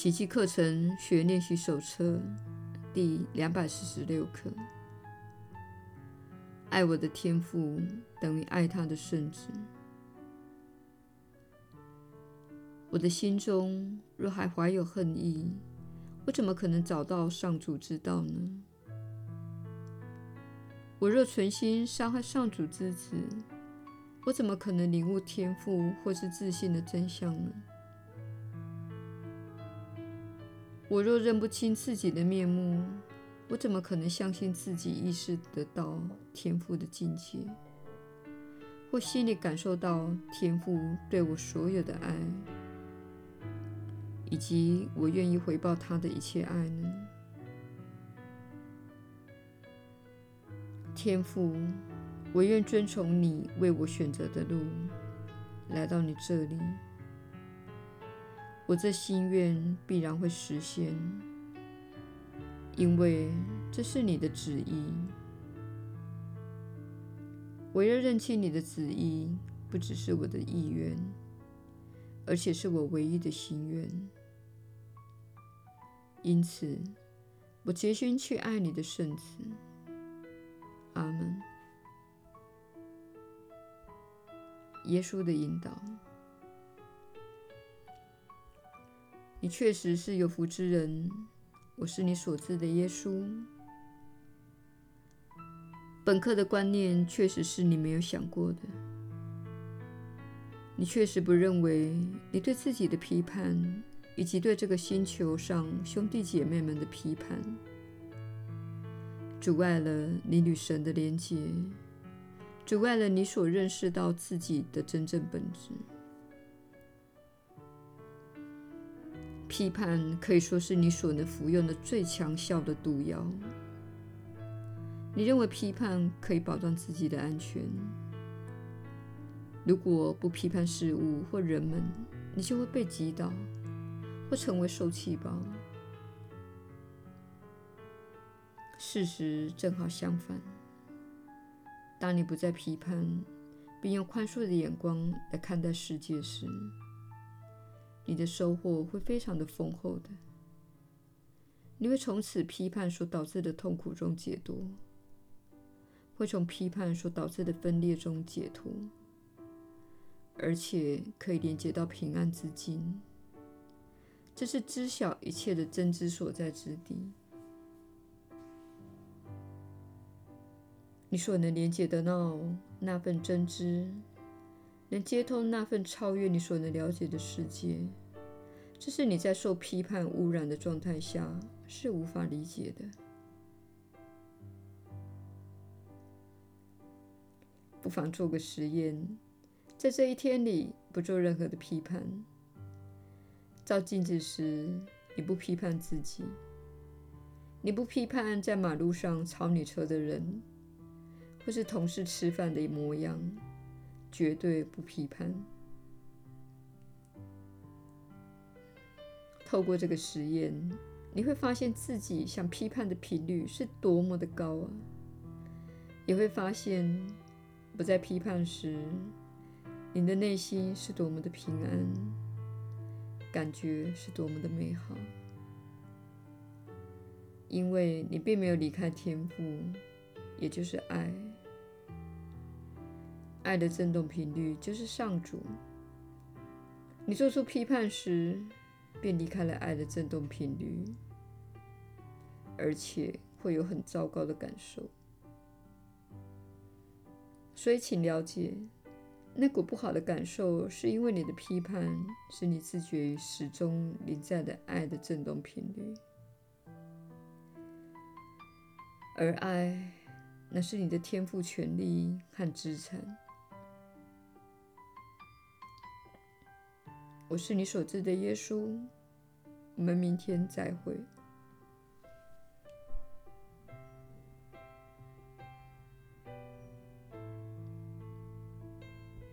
奇迹课程学练习手册第两百四十六课：爱我的天赋等于爱他的圣子。我的心中若还怀有恨意，我怎么可能找到上主之道呢？我若存心伤害上主之子，我怎么可能领悟天赋或是自信的真相呢？我若认不清自己的面目，我怎么可能相信自己意识得到天父的境界，或心里感受到天父对我所有的爱，以及我愿意回报他的一切爱呢？天父，我愿遵从你为我选择的路，来到你这里。我这心愿必然会实现，因为这是你的旨意。我要认清你的旨意，不只是我的意愿，而且是我唯一的心愿。因此，我决心去爱你的圣子。阿门。耶稣的引导。你确实是有福之人，我是你所知的耶稣。本课的观念确实是你没有想过的。你确实不认为你对自己的批判，以及对这个星球上兄弟姐妹们的批判，阻碍了你与神的连结，阻碍了你所认识到自己的真正本质。批判可以说是你所能服用的最强效的毒药。你认为批判可以保障自己的安全？如果不批判事物或人们，你就会被击倒，或成为受气包。事实正好相反。当你不再批判，并用宽恕的眼光来看待世界时，你的收获会非常的丰厚的。你会从此批判所导致的痛苦中解脱，会从批判所导致的分裂中解脱，而且可以连接到平安之境。这是知晓一切的真知所在之地。你所能连接得到那份真知。能接通那份超越你所能了解的世界，这是你在受批判污染的状态下是无法理解的。不妨做个实验，在这一天里不做任何的批判。照镜子时，你不批判自己，你不批判在马路上超你车的人，或是同事吃饭的模样。绝对不批判。透过这个实验，你会发现自己想批判的频率是多么的高啊！也会发现，不再批判时，你的内心是多么的平安，感觉是多么的美好。因为你并没有离开天赋，也就是爱。爱的振动频率就是上主。你做出批判时，便离开了爱的振动频率，而且会有很糟糕的感受。所以，请了解，那股不好的感受是因为你的批判使你自觉于始终临在的爱的振动频率，而爱，那是你的天赋权利和资产。我是你所知的耶稣，我们明天再会。